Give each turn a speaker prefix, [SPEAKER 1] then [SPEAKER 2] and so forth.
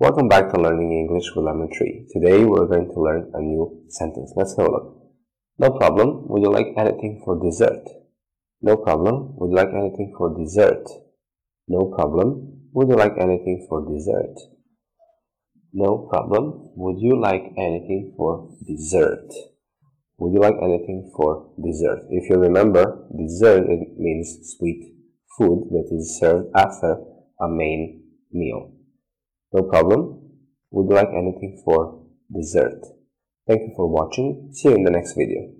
[SPEAKER 1] Welcome back to Learning English with Lemon Tree. Today we're going to learn a new sentence. Let's have a look. No problem. Would you like anything for dessert? No problem. Would you like anything for dessert? No problem. Would you like anything for dessert? No problem. Would you like anything for dessert? Would you like anything for dessert? If you remember, dessert it means sweet food that is served after a main meal. No problem. Would you like anything for dessert? Thank you for watching. See you in the next video.